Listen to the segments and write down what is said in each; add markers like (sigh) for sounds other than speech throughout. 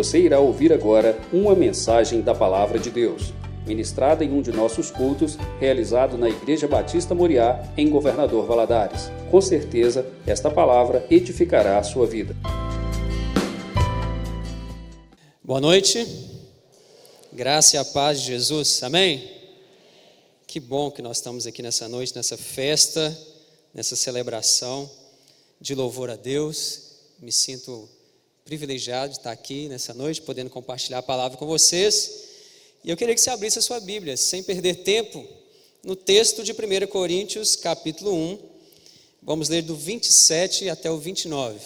Você irá ouvir agora uma mensagem da Palavra de Deus, ministrada em um de nossos cultos, realizado na Igreja Batista Moriá, em Governador Valadares. Com certeza, esta palavra edificará a sua vida. Boa noite, graça e a paz de Jesus, amém? Que bom que nós estamos aqui nessa noite, nessa festa, nessa celebração de louvor a Deus. Me sinto privilegiado de estar aqui nessa noite, podendo compartilhar a palavra com vocês. E eu queria que você abrisse a sua Bíblia, sem perder tempo, no texto de 1 Coríntios, capítulo 1. Vamos ler do 27 até o 29.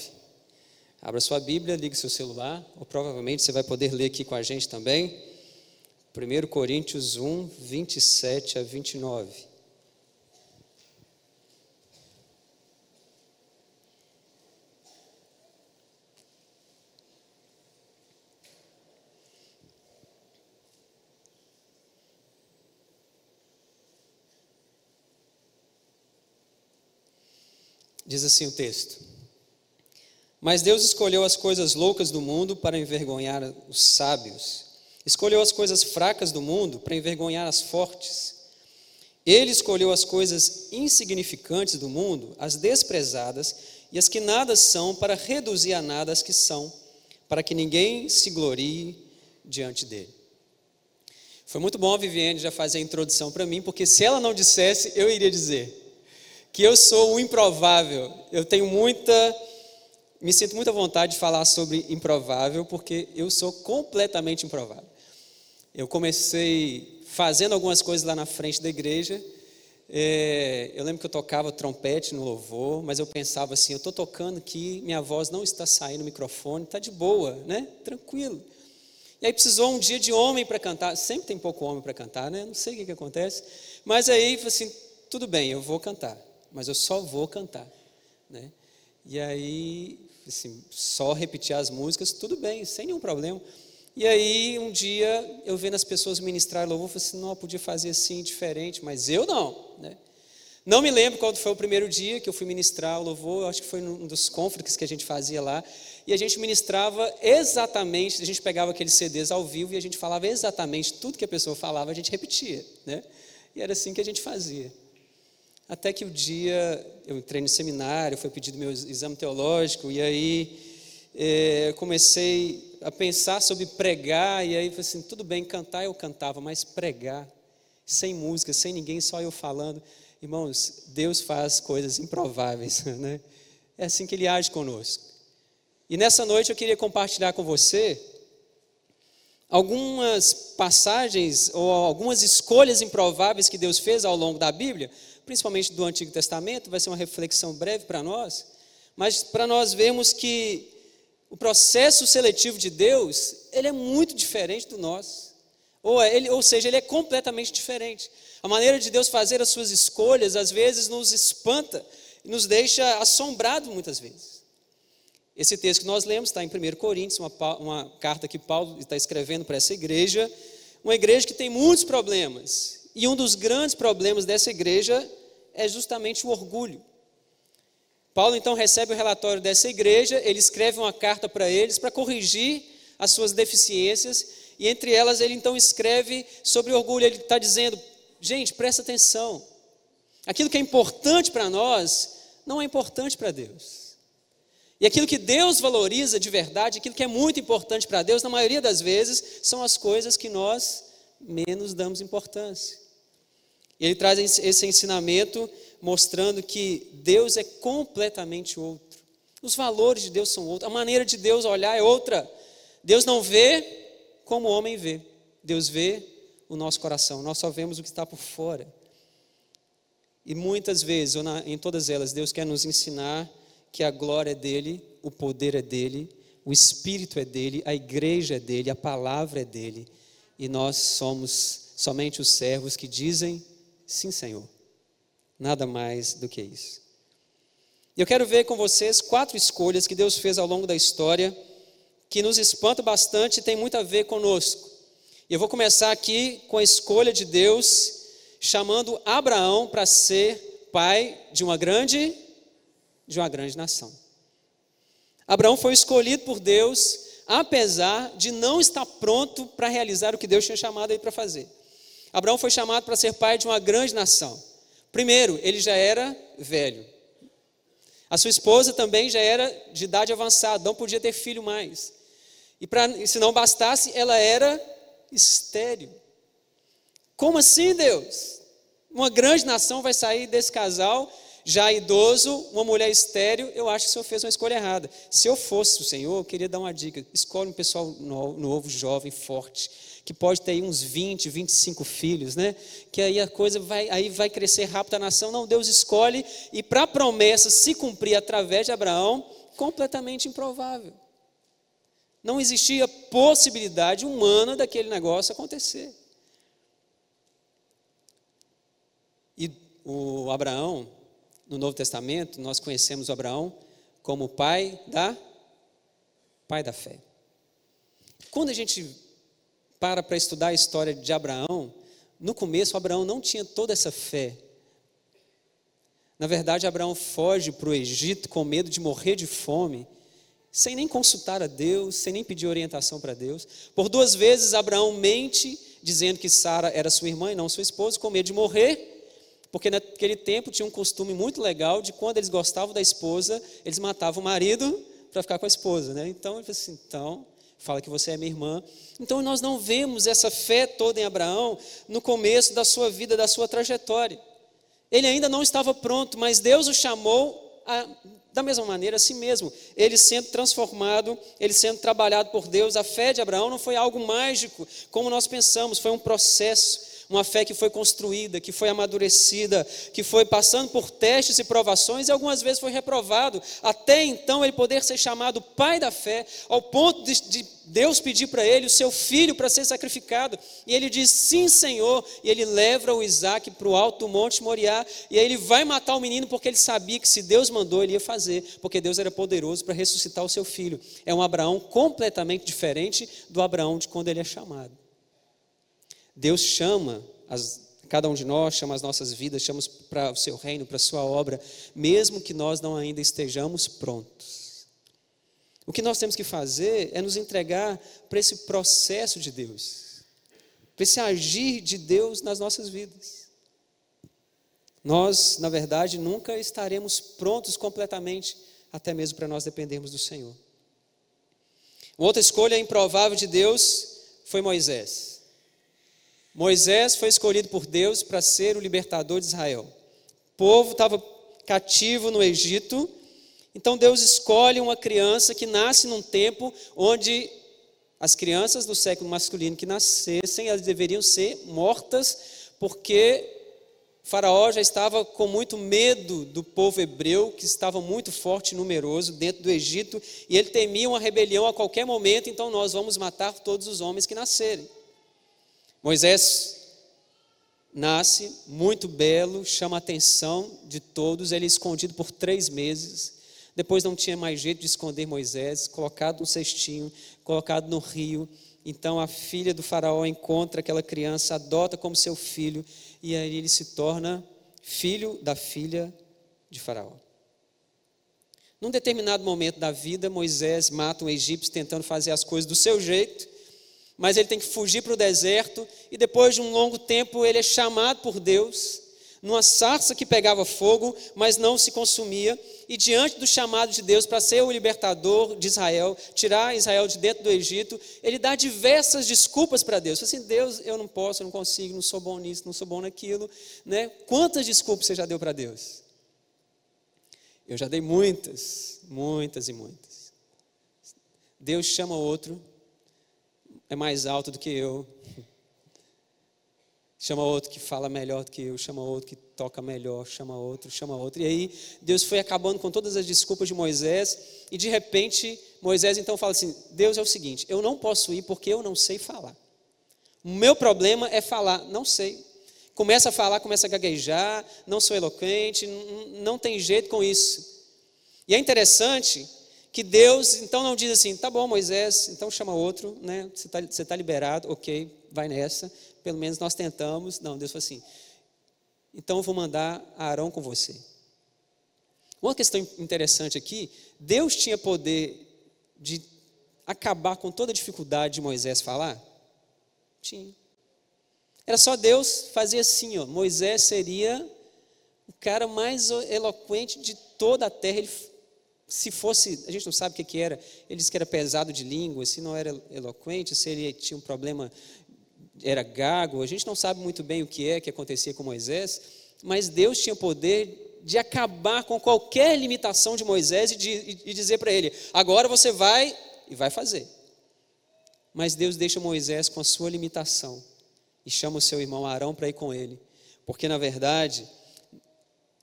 Abra sua Bíblia, ligue seu celular, ou provavelmente você vai poder ler aqui com a gente também. 1 Coríntios 1, 27 a 29. Diz assim o texto. Mas Deus escolheu as coisas loucas do mundo para envergonhar os sábios. Escolheu as coisas fracas do mundo para envergonhar as fortes. Ele escolheu as coisas insignificantes do mundo, as desprezadas e as que nada são, para reduzir a nada as que são, para que ninguém se glorie diante dele. Foi muito bom a Viviane já fazer a introdução para mim, porque se ela não dissesse, eu iria dizer que eu sou o improvável. Eu tenho muita me sinto muito à vontade de falar sobre improvável, porque eu sou completamente improvável. Eu comecei fazendo algumas coisas lá na frente da igreja. É, eu lembro que eu tocava trompete no louvor, mas eu pensava assim: eu estou tocando aqui, minha voz não está saindo no microfone, está de boa, né? Tranquilo. E aí precisou um dia de homem para cantar. Sempre tem pouco homem para cantar, né? Não sei o que, que acontece. Mas aí, assim, tudo bem, eu vou cantar, mas eu só vou cantar, né? E aí assim, só repetir as músicas, tudo bem, sem nenhum problema. E aí, um dia, eu vendo as pessoas ministrar louvor, eu falei assim, não, podia fazer assim, diferente, mas eu não, né? Não me lembro qual foi o primeiro dia que eu fui ministrar o louvor, acho que foi um dos conflitos que a gente fazia lá, e a gente ministrava exatamente, a gente pegava aqueles CDs ao vivo e a gente falava exatamente tudo que a pessoa falava, a gente repetia, né? E era assim que a gente fazia. Até que o dia eu entrei no seminário, foi pedido meu exame teológico, e aí é, comecei a pensar sobre pregar, e aí falei assim: tudo bem, cantar eu cantava, mas pregar, sem música, sem ninguém, só eu falando. Irmãos, Deus faz coisas improváveis, (laughs) né? É assim que Ele age conosco. E nessa noite eu queria compartilhar com você algumas passagens ou algumas escolhas improváveis que Deus fez ao longo da Bíblia principalmente do Antigo Testamento, vai ser uma reflexão breve para nós, mas para nós vermos que o processo seletivo de Deus, ele é muito diferente do nosso. Ou, é, ele, ou seja, ele é completamente diferente. A maneira de Deus fazer as suas escolhas, às vezes, nos espanta e nos deixa assombrado muitas vezes. Esse texto que nós lemos está em 1 Coríntios, uma, uma carta que Paulo está escrevendo para essa igreja, uma igreja que tem muitos problemas, e um dos grandes problemas dessa igreja é justamente o orgulho. Paulo então recebe o relatório dessa igreja, ele escreve uma carta para eles para corrigir as suas deficiências, e entre elas ele então escreve sobre orgulho. Ele está dizendo: gente, presta atenção, aquilo que é importante para nós não é importante para Deus. E aquilo que Deus valoriza de verdade, aquilo que é muito importante para Deus, na maioria das vezes, são as coisas que nós menos damos importância. Ele traz esse ensinamento mostrando que Deus é completamente outro. Os valores de Deus são outros, a maneira de Deus olhar é outra. Deus não vê como o homem vê, Deus vê o nosso coração, nós só vemos o que está por fora. E muitas vezes, ou na, em todas elas, Deus quer nos ensinar que a glória é dele, o poder é dele, o Espírito é dele, a igreja é dele, a palavra é dele, e nós somos somente os servos que dizem Sim, Senhor. Nada mais do que isso. Eu quero ver com vocês quatro escolhas que Deus fez ao longo da história que nos espanta bastante e tem muito a ver conosco. Eu vou começar aqui com a escolha de Deus chamando Abraão para ser pai de uma grande de uma grande nação. Abraão foi escolhido por Deus apesar de não estar pronto para realizar o que Deus tinha chamado ele para fazer. Abraão foi chamado para ser pai de uma grande nação. Primeiro, ele já era velho. A sua esposa também já era de idade avançada, não podia ter filho mais. E pra, se não bastasse, ela era estéril. Como assim, Deus? Uma grande nação vai sair desse casal já idoso, uma mulher estéril, eu acho que o senhor fez uma escolha errada. Se eu fosse o senhor, eu queria dar uma dica: escolhe um pessoal novo, jovem, forte, que pode ter aí uns 20, 25 filhos, né? Que aí a coisa vai, aí vai crescer rápido a nação. Não, Deus escolhe, e para a promessa se cumprir através de Abraão, completamente improvável. Não existia possibilidade humana daquele negócio acontecer. E o Abraão, no Novo Testamento, nós conhecemos Abraão como pai da pai da fé. Quando a gente para para estudar a história de Abraão, no começo Abraão não tinha toda essa fé. Na verdade, Abraão foge para o Egito com medo de morrer de fome, sem nem consultar a Deus, sem nem pedir orientação para Deus. Por duas vezes Abraão mente, dizendo que Sara era sua irmã e não sua esposa, com medo de morrer. Porque naquele tempo tinha um costume muito legal de quando eles gostavam da esposa, eles matavam o marido para ficar com a esposa, né? Então ele falou assim, então, fala que você é minha irmã. Então nós não vemos essa fé toda em Abraão no começo da sua vida, da sua trajetória. Ele ainda não estava pronto, mas Deus o chamou a, da mesma maneira a si mesmo. Ele sendo transformado, ele sendo trabalhado por Deus. A fé de Abraão não foi algo mágico, como nós pensamos, foi um processo uma fé que foi construída, que foi amadurecida, que foi passando por testes e provações e algumas vezes foi reprovado, até então ele poder ser chamado pai da fé, ao ponto de, de Deus pedir para ele o seu filho para ser sacrificado, e ele diz sim, Senhor, e ele leva o Isaac para o alto do monte Moriá, e aí ele vai matar o menino porque ele sabia que se Deus mandou ele ia fazer, porque Deus era poderoso para ressuscitar o seu filho. É um Abraão completamente diferente do Abraão de quando ele é chamado. Deus chama as, cada um de nós, chama as nossas vidas, chama para o seu reino, para a sua obra, mesmo que nós não ainda estejamos prontos. O que nós temos que fazer é nos entregar para esse processo de Deus, para esse agir de Deus nas nossas vidas. Nós, na verdade, nunca estaremos prontos completamente, até mesmo para nós dependermos do Senhor. Outra escolha improvável de Deus foi Moisés. Moisés foi escolhido por Deus para ser o libertador de Israel. O povo estava cativo no Egito, então Deus escolhe uma criança que nasce num tempo onde as crianças do século masculino que nascessem, elas deveriam ser mortas, porque Faraó já estava com muito medo do povo hebreu, que estava muito forte e numeroso dentro do Egito, e ele temia uma rebelião a qualquer momento, então nós vamos matar todos os homens que nascerem. Moisés nasce muito belo, chama a atenção de todos, ele é escondido por três meses. Depois não tinha mais jeito de esconder Moisés, colocado no cestinho, colocado no rio. Então a filha do faraó encontra aquela criança, adota como seu filho, e aí ele se torna filho da filha de faraó. Num determinado momento da vida, Moisés mata um egípcio tentando fazer as coisas do seu jeito, mas ele tem que fugir para o deserto e depois de um longo tempo ele é chamado por Deus numa sarça que pegava fogo, mas não se consumia, e diante do chamado de Deus para ser o libertador de Israel, tirar Israel de dentro do Egito, ele dá diversas desculpas para Deus. Assim, Deus, eu não posso, eu não consigo, não sou bom nisso, não sou bom naquilo, né? Quantas desculpas você já deu para Deus? Eu já dei muitas, muitas e muitas. Deus chama outro é mais alto do que eu. Chama outro que fala melhor do que eu, chama outro que toca melhor, chama outro, chama outro. E aí Deus foi acabando com todas as desculpas de Moisés, e de repente Moisés então fala assim: Deus é o seguinte, eu não posso ir porque eu não sei falar. O meu problema é falar, não sei. Começa a falar, começa a gaguejar, não sou eloquente, não tem jeito com isso. E é interessante que Deus então não diz assim, tá bom, Moisés, então chama outro, né? Você está você tá liberado, ok, vai nessa, pelo menos nós tentamos. Não, Deus falou assim, então eu vou mandar Arão com você. Uma questão interessante aqui, Deus tinha poder de acabar com toda a dificuldade de Moisés falar? Tinha. Era só Deus fazer assim, ó. Moisés seria o cara mais eloquente de toda a terra. Ele, se fosse, a gente não sabe o que, era, ele disse que era pesado de língua, se não era eloquente, se ele tinha um problema, era gago, a gente não sabe muito bem o que é que acontecia com Moisés, mas Deus tinha poder de acabar com qualquer limitação de Moisés e, de, e dizer para ele: agora você vai e vai fazer. Mas Deus deixa Moisés com a sua limitação e chama o seu irmão Arão para ir com ele, porque na verdade,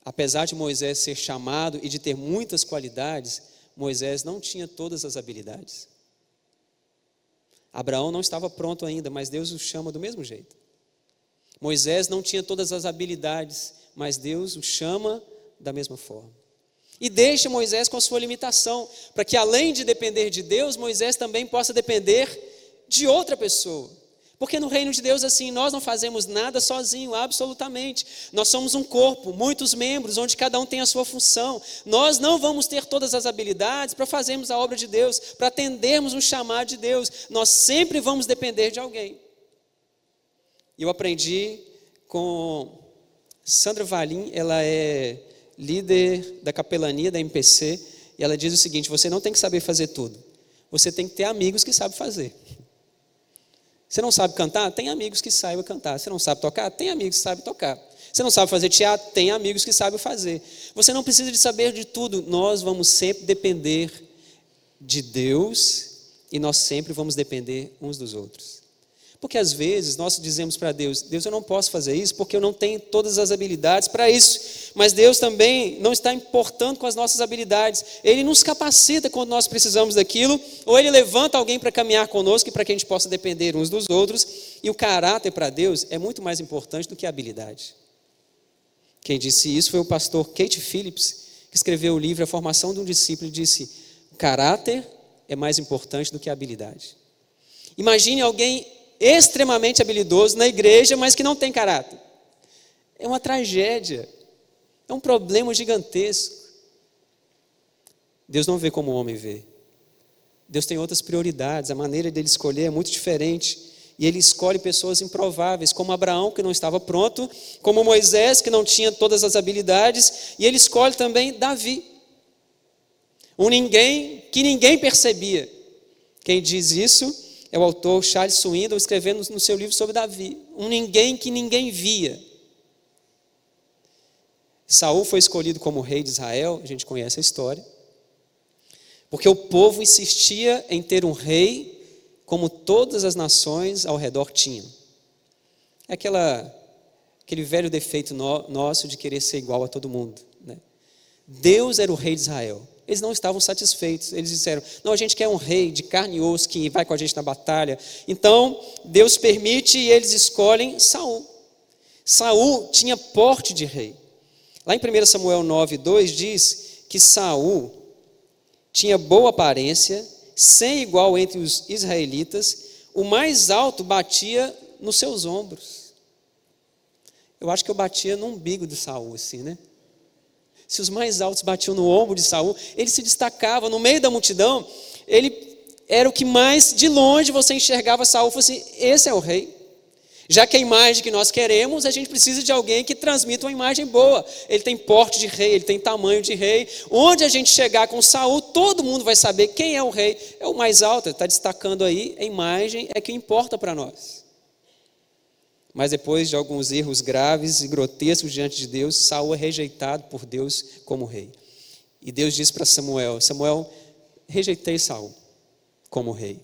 apesar de Moisés ser chamado e de ter muitas qualidades, Moisés não tinha todas as habilidades. Abraão não estava pronto ainda, mas Deus o chama do mesmo jeito. Moisés não tinha todas as habilidades, mas Deus o chama da mesma forma. E deixa Moisés com sua limitação, para que além de depender de Deus, Moisés também possa depender de outra pessoa. Porque no reino de Deus, assim, nós não fazemos nada sozinho, absolutamente. Nós somos um corpo, muitos membros, onde cada um tem a sua função. Nós não vamos ter todas as habilidades para fazermos a obra de Deus, para atendermos o chamado de Deus. Nós sempre vamos depender de alguém. Eu aprendi com Sandra Valim, ela é líder da capelania da MPC, e ela diz o seguinte: você não tem que saber fazer tudo, você tem que ter amigos que sabem fazer. Você não sabe cantar? Tem amigos que saibam cantar. Você não sabe tocar? Tem amigos que sabem tocar. Você não sabe fazer teatro? Tem amigos que sabem fazer. Você não precisa de saber de tudo. Nós vamos sempre depender de Deus e nós sempre vamos depender uns dos outros. Porque às vezes nós dizemos para Deus: Deus, eu não posso fazer isso porque eu não tenho todas as habilidades para isso. Mas Deus também não está importando com as nossas habilidades. Ele nos capacita quando nós precisamos daquilo, ou Ele levanta alguém para caminhar conosco e para que a gente possa depender uns dos outros. E o caráter para Deus é muito mais importante do que a habilidade. Quem disse isso foi o pastor Kate Phillips, que escreveu o livro A Formação de um Discípulo, e disse: o caráter é mais importante do que a habilidade. Imagine alguém extremamente habilidoso na igreja, mas que não tem caráter. É uma tragédia. É um problema gigantesco. Deus não vê como o homem vê. Deus tem outras prioridades, a maneira dele escolher é muito diferente. E ele escolhe pessoas improváveis, como Abraão, que não estava pronto, como Moisés, que não tinha todas as habilidades, e ele escolhe também Davi, um ninguém que ninguém percebia. Quem diz isso é o autor Charles Swindoll escrevendo no seu livro sobre Davi, um ninguém que ninguém via. Saul foi escolhido como rei de Israel, a gente conhece a história, porque o povo insistia em ter um rei como todas as nações ao redor tinham. É aquela, aquele velho defeito no, nosso de querer ser igual a todo mundo. Né? Deus era o rei de Israel. Eles não estavam satisfeitos. Eles disseram: Não, a gente quer um rei de carne e osso que vai com a gente na batalha. Então, Deus permite e eles escolhem Saul. Saul tinha porte de rei. Lá em 1 Samuel 9, 2 diz que Saul tinha boa aparência, sem igual entre os israelitas, o mais alto batia nos seus ombros. Eu acho que eu batia no umbigo de Saul, assim, né? Se os mais altos batiam no ombro de Saul, ele se destacava no meio da multidão, ele era o que mais de longe você enxergava Saul, fosse assim, esse é o rei. Já que a imagem que nós queremos, a gente precisa de alguém que transmita uma imagem boa. Ele tem porte de rei, ele tem tamanho de rei. Onde a gente chegar com Saul, todo mundo vai saber quem é o rei. É o mais alto, está destacando aí, a imagem é que importa para nós. Mas depois de alguns erros graves e grotescos diante de Deus, Saul é rejeitado por Deus como rei. E Deus diz para Samuel: Samuel, rejeitei Saul como rei.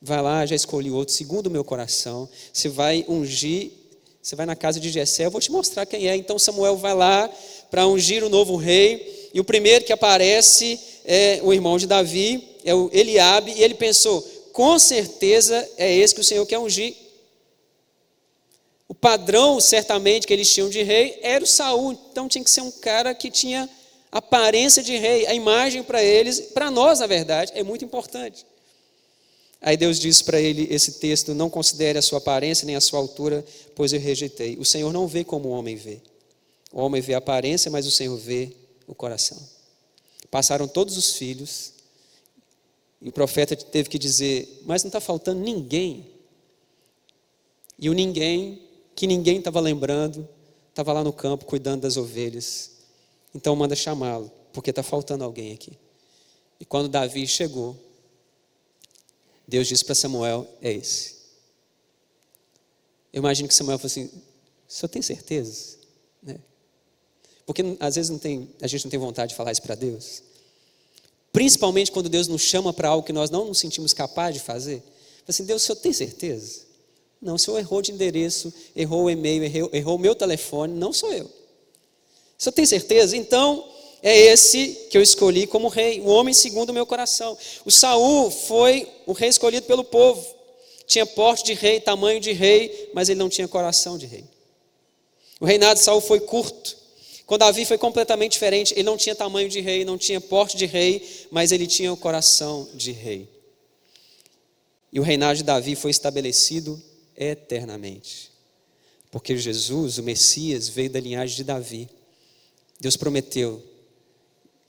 Vai lá, já escolhi outro, segundo o meu coração. Você vai ungir, você vai na casa de Jessé, eu vou te mostrar quem é. Então Samuel vai lá para ungir o novo rei. E o primeiro que aparece é o irmão de Davi, é o Eliabe, e ele pensou: com certeza é esse que o Senhor quer ungir. O padrão, certamente, que eles tinham de rei era o Saul. Então tinha que ser um cara que tinha aparência de rei. A imagem para eles, para nós, na verdade, é muito importante. Aí Deus diz para ele esse texto: Não considere a sua aparência nem a sua altura, pois eu rejeitei. O Senhor não vê como o homem vê. O homem vê a aparência, mas o Senhor vê o coração. Passaram todos os filhos, E o profeta teve que dizer: Mas não está faltando ninguém. E o ninguém, que ninguém estava lembrando, estava lá no campo cuidando das ovelhas. Então manda chamá-lo, porque está faltando alguém aqui. E quando Davi chegou, Deus disse para Samuel: É esse. Eu imagino que Samuel falou assim: O senhor tem certeza? Né? Porque às vezes não tem, a gente não tem vontade de falar isso para Deus. Principalmente quando Deus nos chama para algo que nós não nos sentimos capazes de fazer. Assim, Deus, o senhor tem certeza? Não, o senhor errou de endereço, errou o e-mail, errou, errou o meu telefone, não sou eu. O senhor tem certeza? Então, é esse que eu escolhi como rei, o homem segundo o meu coração. O Saul foi o rei escolhido pelo povo. Tinha porte de rei, tamanho de rei, mas ele não tinha coração de rei. O reinado de Saul foi curto. Com Davi foi completamente diferente. Ele não tinha tamanho de rei, não tinha porte de rei, mas ele tinha o coração de rei. E o reinado de Davi foi estabelecido eternamente. Porque Jesus, o Messias, veio da linhagem de Davi. Deus prometeu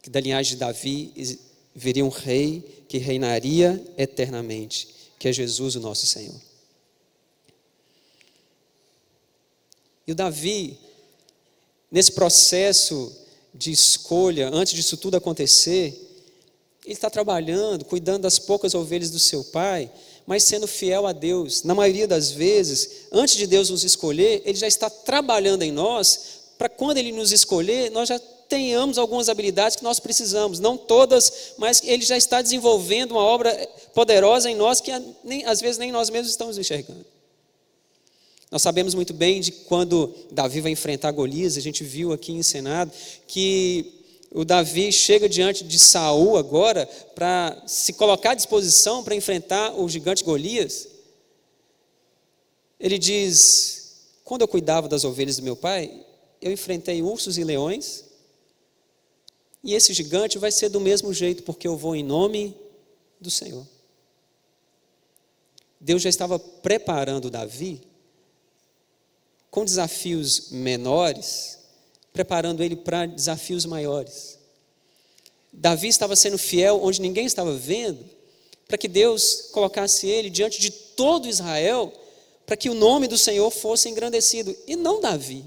que da linhagem de Davi viria um rei que reinaria eternamente, que é Jesus, o nosso Senhor. E o Davi nesse processo de escolha, antes disso tudo acontecer, ele está trabalhando, cuidando das poucas ovelhas do seu pai, mas sendo fiel a Deus. Na maioria das vezes, antes de Deus nos escolher, Ele já está trabalhando em nós, para quando Ele nos escolher, nós já tenhamos algumas habilidades que nós precisamos, não todas, mas Ele já está desenvolvendo uma obra poderosa em nós que nem, às vezes nem nós mesmos estamos enxergando. Nós sabemos muito bem de quando Davi vai enfrentar Golias, a gente viu aqui em Senado, que o Davi chega diante de Saul agora para se colocar à disposição para enfrentar o gigante Golias. Ele diz: Quando eu cuidava das ovelhas do meu pai, eu enfrentei ursos e leões, e esse gigante vai ser do mesmo jeito, porque eu vou em nome do Senhor. Deus já estava preparando Davi com desafios menores, preparando ele para desafios maiores. Davi estava sendo fiel onde ninguém estava vendo, para que Deus colocasse ele diante de todo Israel, para que o nome do Senhor fosse engrandecido, e não Davi.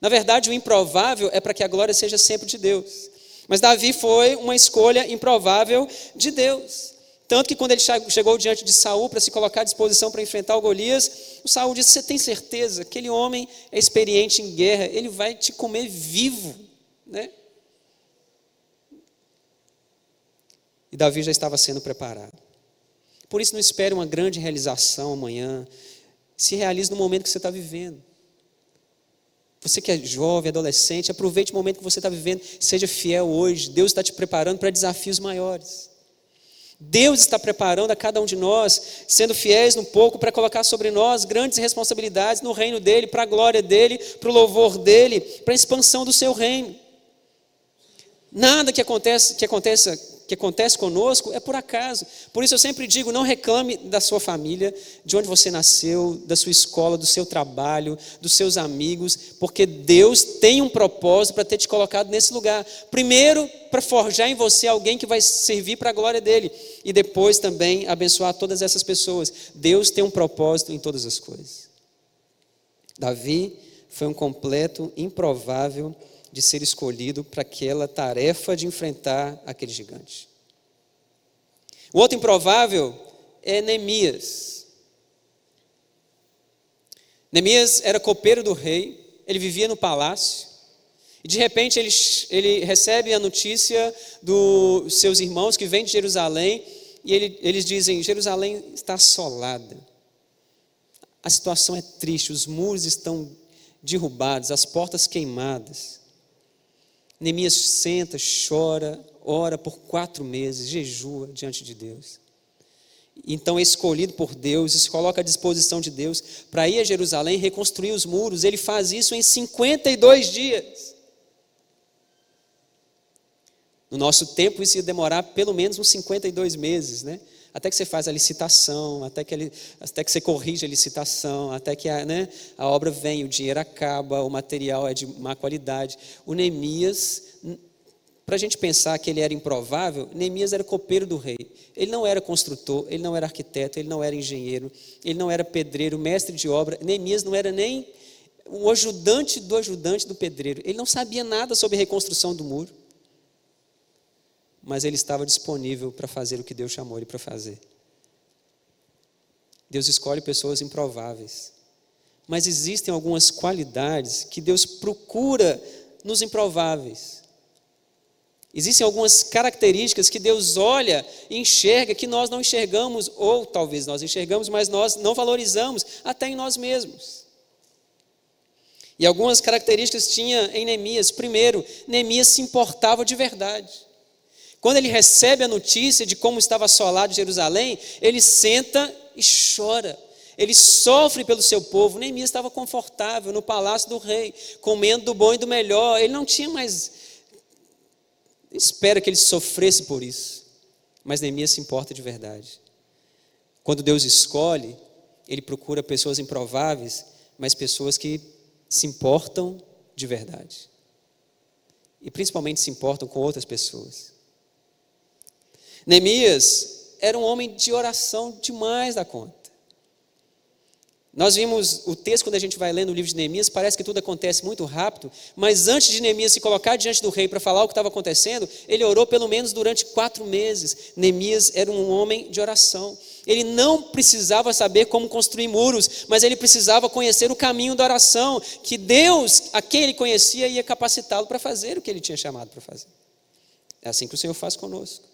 Na verdade, o improvável é para que a glória seja sempre de Deus. Mas Davi foi uma escolha improvável de Deus. Tanto que quando ele chegou diante de Saul para se colocar à disposição para enfrentar o Golias, o Saul disse: Você tem certeza? Aquele homem é experiente em guerra, ele vai te comer vivo. Né? E Davi já estava sendo preparado. Por isso, não espere uma grande realização amanhã. Se realize no momento que você está vivendo. Você que é jovem, adolescente, aproveite o momento que você está vivendo. Seja fiel hoje. Deus está te preparando para desafios maiores. Deus está preparando a cada um de nós, sendo fiéis no pouco, para colocar sobre nós grandes responsabilidades no reino dEle, para a glória dEle, para o louvor dEle, para a expansão do seu reino. Nada que aconteça, que aconteça que acontece conosco é por acaso. Por isso eu sempre digo: não reclame da sua família, de onde você nasceu, da sua escola, do seu trabalho, dos seus amigos, porque Deus tem um propósito para ter te colocado nesse lugar. Primeiro, para forjar em você alguém que vai servir para a glória dele, e depois também abençoar todas essas pessoas. Deus tem um propósito em todas as coisas. Davi foi um completo improvável de ser escolhido para aquela tarefa de enfrentar aquele gigante. O outro improvável é Neemias. Neemias era copeiro do rei, ele vivia no palácio, e de repente ele, ele recebe a notícia dos seus irmãos que vêm de Jerusalém, e ele, eles dizem: Jerusalém está assolada, a situação é triste, os muros estão derrubados, as portas queimadas. Neemias senta, chora, ora por quatro meses, jejua diante de Deus. Então é escolhido por Deus, se coloca à disposição de Deus para ir a Jerusalém reconstruir os muros. Ele faz isso em 52 dias. No nosso tempo, isso ia demorar pelo menos uns 52 meses, né? Até que você faz a licitação, até que, ele, até que você corrige a licitação, até que a, né, a obra vem, o dinheiro acaba, o material é de má qualidade. O Neemias, para a gente pensar que ele era improvável, Neemias era copeiro do rei. Ele não era construtor, ele não era arquiteto, ele não era engenheiro, ele não era pedreiro, mestre de obra. Neemias não era nem o ajudante do ajudante do pedreiro. Ele não sabia nada sobre reconstrução do muro. Mas ele estava disponível para fazer o que Deus chamou ele para fazer. Deus escolhe pessoas improváveis. Mas existem algumas qualidades que Deus procura nos improváveis. Existem algumas características que Deus olha e enxerga que nós não enxergamos, ou talvez nós enxergamos, mas nós não valorizamos até em nós mesmos. E algumas características tinha em Neemias. Primeiro, Neemias se importava de verdade. Quando ele recebe a notícia de como estava assolado Jerusalém, ele senta e chora. Ele sofre pelo seu povo. Neemias estava confortável no palácio do rei, comendo do bom e do melhor. Ele não tinha mais. Espera que ele sofresse por isso. Mas Neemias se importa de verdade. Quando Deus escolhe, ele procura pessoas improváveis, mas pessoas que se importam de verdade. E principalmente se importam com outras pessoas. Neemias era um homem de oração demais da conta. Nós vimos o texto, quando a gente vai lendo o livro de Neemias, parece que tudo acontece muito rápido, mas antes de Neemias se colocar diante do rei para falar o que estava acontecendo, ele orou pelo menos durante quatro meses. Neemias era um homem de oração. Ele não precisava saber como construir muros, mas ele precisava conhecer o caminho da oração, que Deus, a quem ele conhecia, ia capacitá-lo para fazer o que ele tinha chamado para fazer. É assim que o Senhor faz conosco.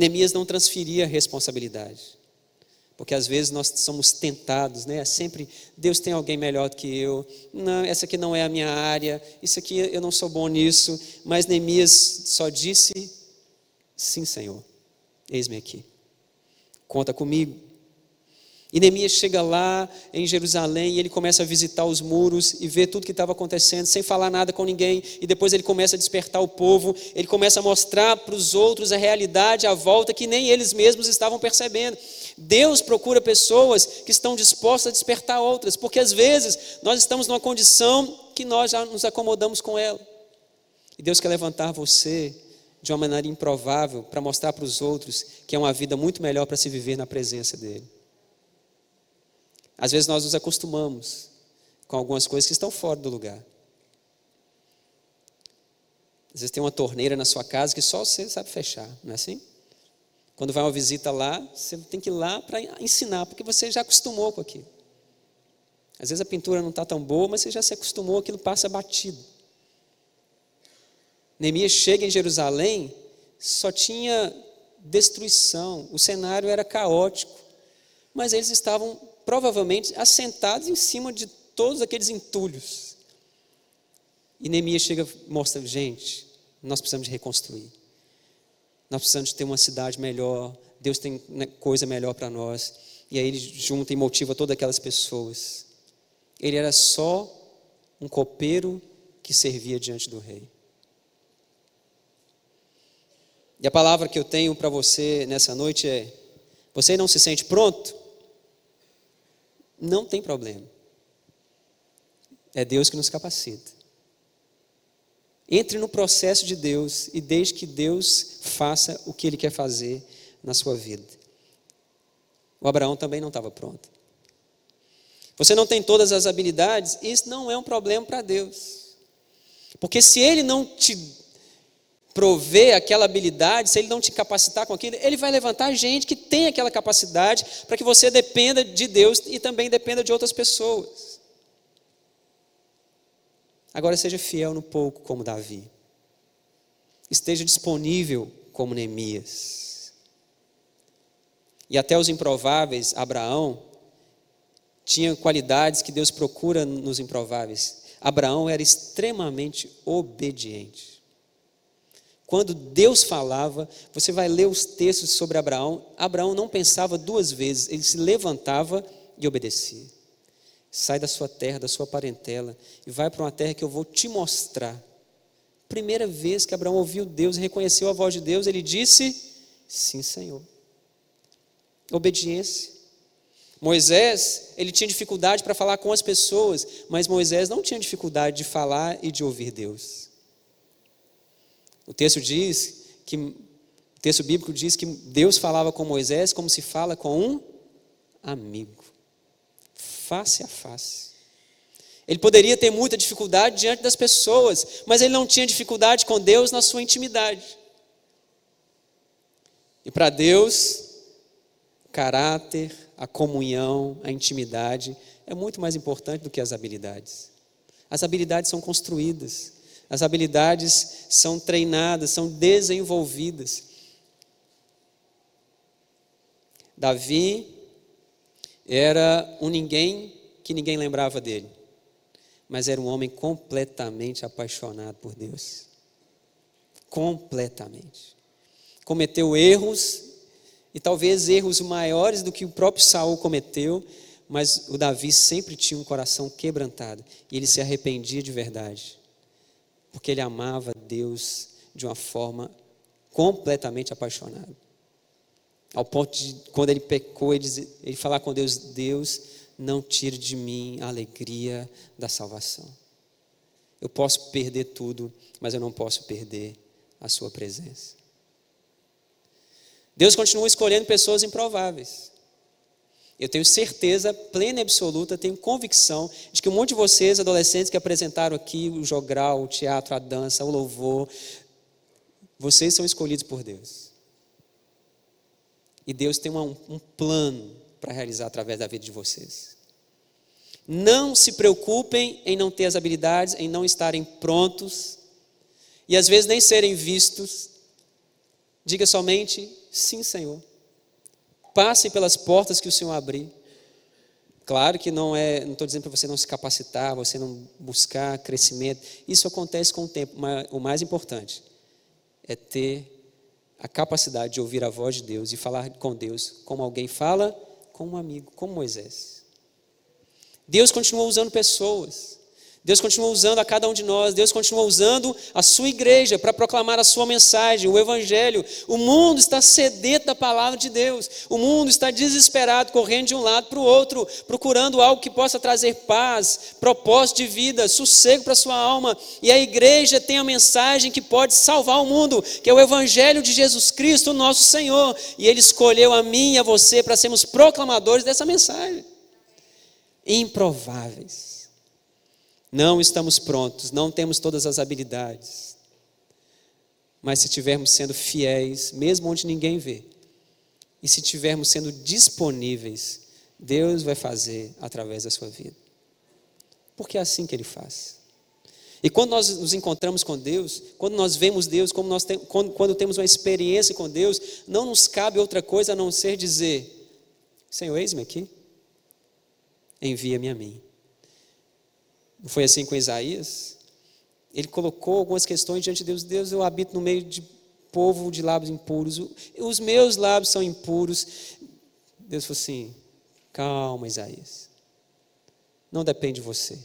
Neemias não transferia responsabilidade. Porque às vezes nós somos tentados, né? É sempre Deus tem alguém melhor do que eu. Não, essa aqui não é a minha área. Isso aqui eu não sou bom nisso. Mas Neemias só disse: Sim, Senhor. Eis-me aqui. Conta comigo. E Neemias chega lá em Jerusalém e ele começa a visitar os muros e ver tudo que estava acontecendo, sem falar nada com ninguém. E depois ele começa a despertar o povo, ele começa a mostrar para os outros a realidade à volta que nem eles mesmos estavam percebendo. Deus procura pessoas que estão dispostas a despertar outras, porque às vezes nós estamos numa condição que nós já nos acomodamos com ela. E Deus quer levantar você de uma maneira improvável para mostrar para os outros que é uma vida muito melhor para se viver na presença dEle. Às vezes nós nos acostumamos com algumas coisas que estão fora do lugar. Às vezes tem uma torneira na sua casa que só você sabe fechar, não é assim? Quando vai uma visita lá, você tem que ir lá para ensinar, porque você já acostumou com aquilo. Às vezes a pintura não está tão boa, mas você já se acostumou, aquilo passa batido. Neemias chega em Jerusalém, só tinha destruição, o cenário era caótico, mas eles estavam provavelmente assentados em cima de todos aqueles entulhos. E Neemias chega mostra, gente, nós precisamos de reconstruir. Nós precisamos de ter uma cidade melhor. Deus tem né, coisa melhor para nós. E aí ele junta e motiva todas aquelas pessoas. Ele era só um copeiro que servia diante do rei. E a palavra que eu tenho para você nessa noite é: você não se sente pronto? Não tem problema. É Deus que nos capacita. Entre no processo de Deus e deixe que Deus faça o que Ele quer fazer na sua vida. O Abraão também não estava pronto. Você não tem todas as habilidades, isso não é um problema para Deus. Porque se Ele não te prover aquela habilidade, se ele não te capacitar com aquilo, ele vai levantar gente que tem aquela capacidade para que você dependa de Deus e também dependa de outras pessoas. Agora seja fiel no pouco, como Davi. Esteja disponível, como Neemias. E até os improváveis, Abraão, tinha qualidades que Deus procura nos improváveis. Abraão era extremamente obediente. Quando Deus falava, você vai ler os textos sobre Abraão. Abraão não pensava duas vezes, ele se levantava e obedecia. Sai da sua terra, da sua parentela e vai para uma terra que eu vou te mostrar. Primeira vez que Abraão ouviu Deus reconheceu a voz de Deus, ele disse: Sim, Senhor. Obediência. Moisés, ele tinha dificuldade para falar com as pessoas, mas Moisés não tinha dificuldade de falar e de ouvir Deus. O texto diz que o texto bíblico diz que Deus falava com Moisés como se fala com um amigo, face a face. Ele poderia ter muita dificuldade diante das pessoas, mas ele não tinha dificuldade com Deus na sua intimidade. E para Deus, o caráter, a comunhão, a intimidade é muito mais importante do que as habilidades. As habilidades são construídas, as habilidades são treinadas, são desenvolvidas. Davi era um ninguém que ninguém lembrava dele, mas era um homem completamente apaixonado por Deus. Completamente. Cometeu erros, e talvez erros maiores do que o próprio Saul cometeu, mas o Davi sempre tinha um coração quebrantado e ele se arrependia de verdade, porque ele amava Deus de uma forma completamente apaixonada. Ao ponto de, quando ele pecou, ele, ele falar com Deus: Deus, não tire de mim a alegria da salvação. Eu posso perder tudo, mas eu não posso perder a Sua presença. Deus continua escolhendo pessoas improváveis. Eu tenho certeza plena e absoluta, tenho convicção de que um monte de vocês, adolescentes que apresentaram aqui o jogral, o teatro, a dança, o louvor, vocês são escolhidos por Deus. E Deus tem um, um plano para realizar através da vida de vocês. Não se preocupem em não ter as habilidades, em não estarem prontos e às vezes nem serem vistos. Diga somente sim, Senhor. Passem pelas portas que o Senhor abrir. Claro que não é, não estou dizendo para você não se capacitar, você não buscar crescimento. Isso acontece com o tempo, mas o mais importante é ter a capacidade de ouvir a voz de Deus e falar com Deus como alguém fala com um amigo, como Moisés. Deus continua usando pessoas. Deus continua usando a cada um de nós, Deus continua usando a sua igreja para proclamar a sua mensagem, o evangelho. O mundo está sedento da palavra de Deus. O mundo está desesperado, correndo de um lado para o outro, procurando algo que possa trazer paz, propósito de vida, sossego para a sua alma. E a igreja tem a mensagem que pode salvar o mundo, que é o evangelho de Jesus Cristo, nosso Senhor. E ele escolheu a mim e a você para sermos proclamadores dessa mensagem. Improváveis não estamos prontos, não temos todas as habilidades. Mas se estivermos sendo fiéis, mesmo onde ninguém vê, e se estivermos sendo disponíveis, Deus vai fazer através da sua vida. Porque é assim que Ele faz. E quando nós nos encontramos com Deus, quando nós vemos Deus, como nós tem, quando, quando temos uma experiência com Deus, não nos cabe outra coisa a não ser dizer: Senhor, eis-me aqui, envia-me a mim. Não foi assim com Isaías? Ele colocou algumas questões diante de Deus. Deus, eu habito no meio de povo de lábios impuros. Os meus lábios são impuros. Deus falou assim: calma, Isaías. Não depende de você.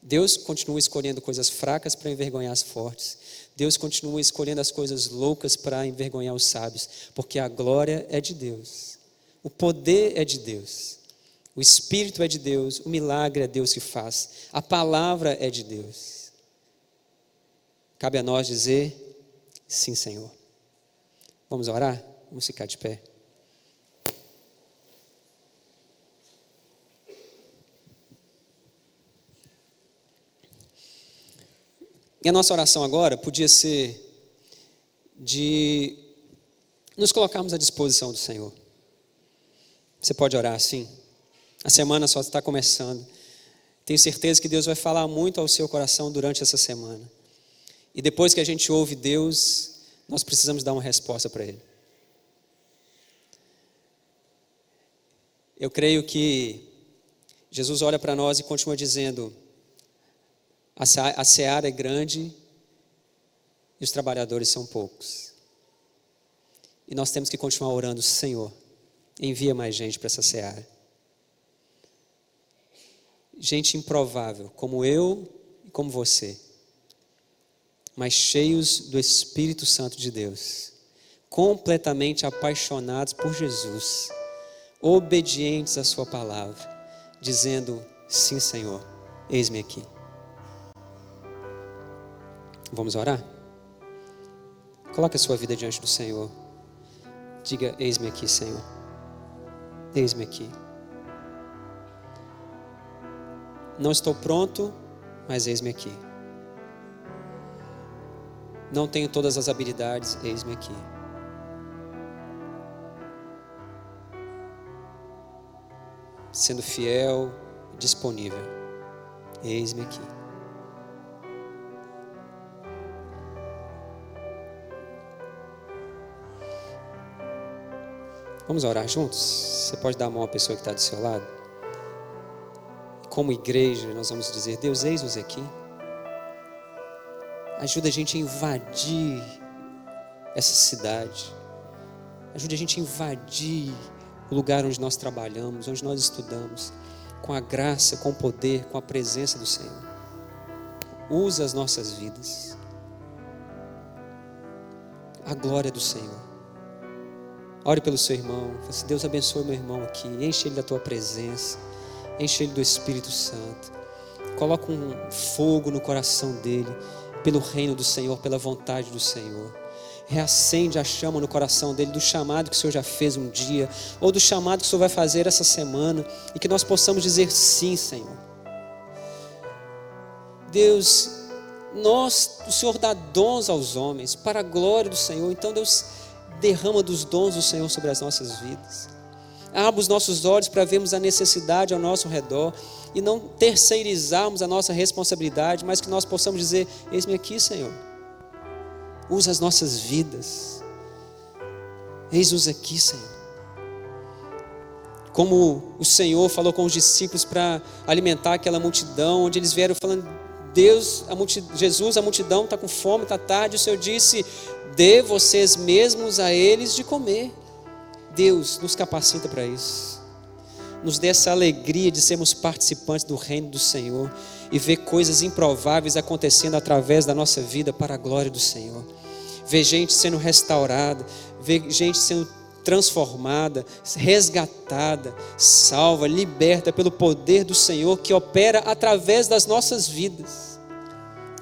Deus continua escolhendo coisas fracas para envergonhar as fortes. Deus continua escolhendo as coisas loucas para envergonhar os sábios, porque a glória é de Deus. O poder é de Deus. O Espírito é de Deus, o milagre é Deus que faz, a palavra é de Deus. Cabe a nós dizer: sim, Senhor. Vamos orar? Vamos ficar de pé. E a nossa oração agora podia ser de nos colocarmos à disposição do Senhor. Você pode orar assim? A semana só está começando. Tenho certeza que Deus vai falar muito ao seu coração durante essa semana. E depois que a gente ouve Deus, nós precisamos dar uma resposta para Ele. Eu creio que Jesus olha para nós e continua dizendo: a seara é grande e os trabalhadores são poucos. E nós temos que continuar orando, Senhor, envia mais gente para essa seara gente improvável, como eu e como você, mas cheios do Espírito Santo de Deus, completamente apaixonados por Jesus, obedientes à Sua palavra, dizendo: Sim, Senhor, eis-me aqui. Vamos orar? Coloque a sua vida diante do Senhor. Diga: Eis-me aqui, Senhor. Eis-me aqui. Não estou pronto, mas eis-me aqui. Não tenho todas as habilidades, eis-me aqui. Sendo fiel, disponível, eis-me aqui. Vamos orar juntos? Você pode dar a mão à pessoa que está do seu lado? Como igreja, nós vamos dizer: Deus, eis-nos aqui. Ajuda a gente a invadir essa cidade. Ajude a gente a invadir o lugar onde nós trabalhamos, onde nós estudamos, com a graça, com o poder, com a presença do Senhor. Usa as nossas vidas. A glória do Senhor. Ore pelo seu irmão. Assim, Deus abençoe meu irmão aqui. Enche ele da tua presença. Enche ele do Espírito Santo. Coloca um fogo no coração dele. Pelo reino do Senhor, pela vontade do Senhor. Reacende a chama no coração dele do chamado que o Senhor já fez um dia, ou do chamado que o Senhor vai fazer essa semana, e que nós possamos dizer sim, Senhor. Deus, nós, o Senhor dá dons aos homens para a glória do Senhor. Então, Deus, derrama dos dons do Senhor sobre as nossas vidas. Abra os nossos olhos para vermos a necessidade ao nosso redor e não terceirizarmos a nossa responsabilidade, mas que nós possamos dizer: Eis-me aqui, Senhor. Usa as nossas vidas. Eis-nos aqui, Senhor. Como o Senhor falou com os discípulos para alimentar aquela multidão, onde eles vieram falando: Deus, a Jesus, a multidão está com fome, está tarde. O Senhor disse: dê vocês mesmos a eles de comer. Deus nos capacita para isso. Nos dê essa alegria de sermos participantes do reino do Senhor e ver coisas improváveis acontecendo através da nossa vida para a glória do Senhor. Ver gente sendo restaurada, ver gente sendo transformada, resgatada, salva, liberta pelo poder do Senhor que opera através das nossas vidas.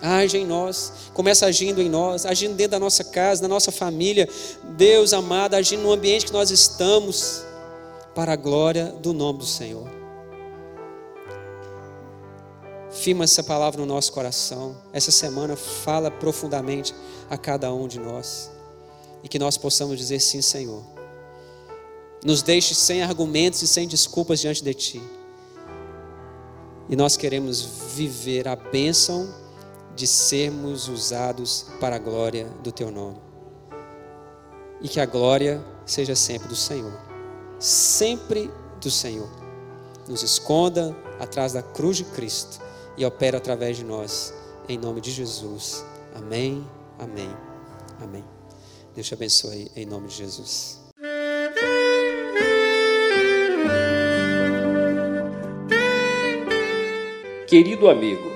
Age em nós, começa agindo em nós, agindo dentro da nossa casa, da nossa família. Deus amado, agindo no ambiente que nós estamos, para a glória do nome do Senhor. Firma essa palavra no nosso coração. Essa semana fala profundamente a cada um de nós. E que nós possamos dizer sim, Senhor. Nos deixe sem argumentos e sem desculpas diante de Ti. E nós queremos viver a bênção de sermos usados para a glória do Teu nome. E que a glória seja sempre do Senhor, sempre do Senhor. Nos esconda atrás da cruz de Cristo e opera através de nós, em nome de Jesus. Amém, amém, amém. Deus te abençoe em nome de Jesus. Querido amigo,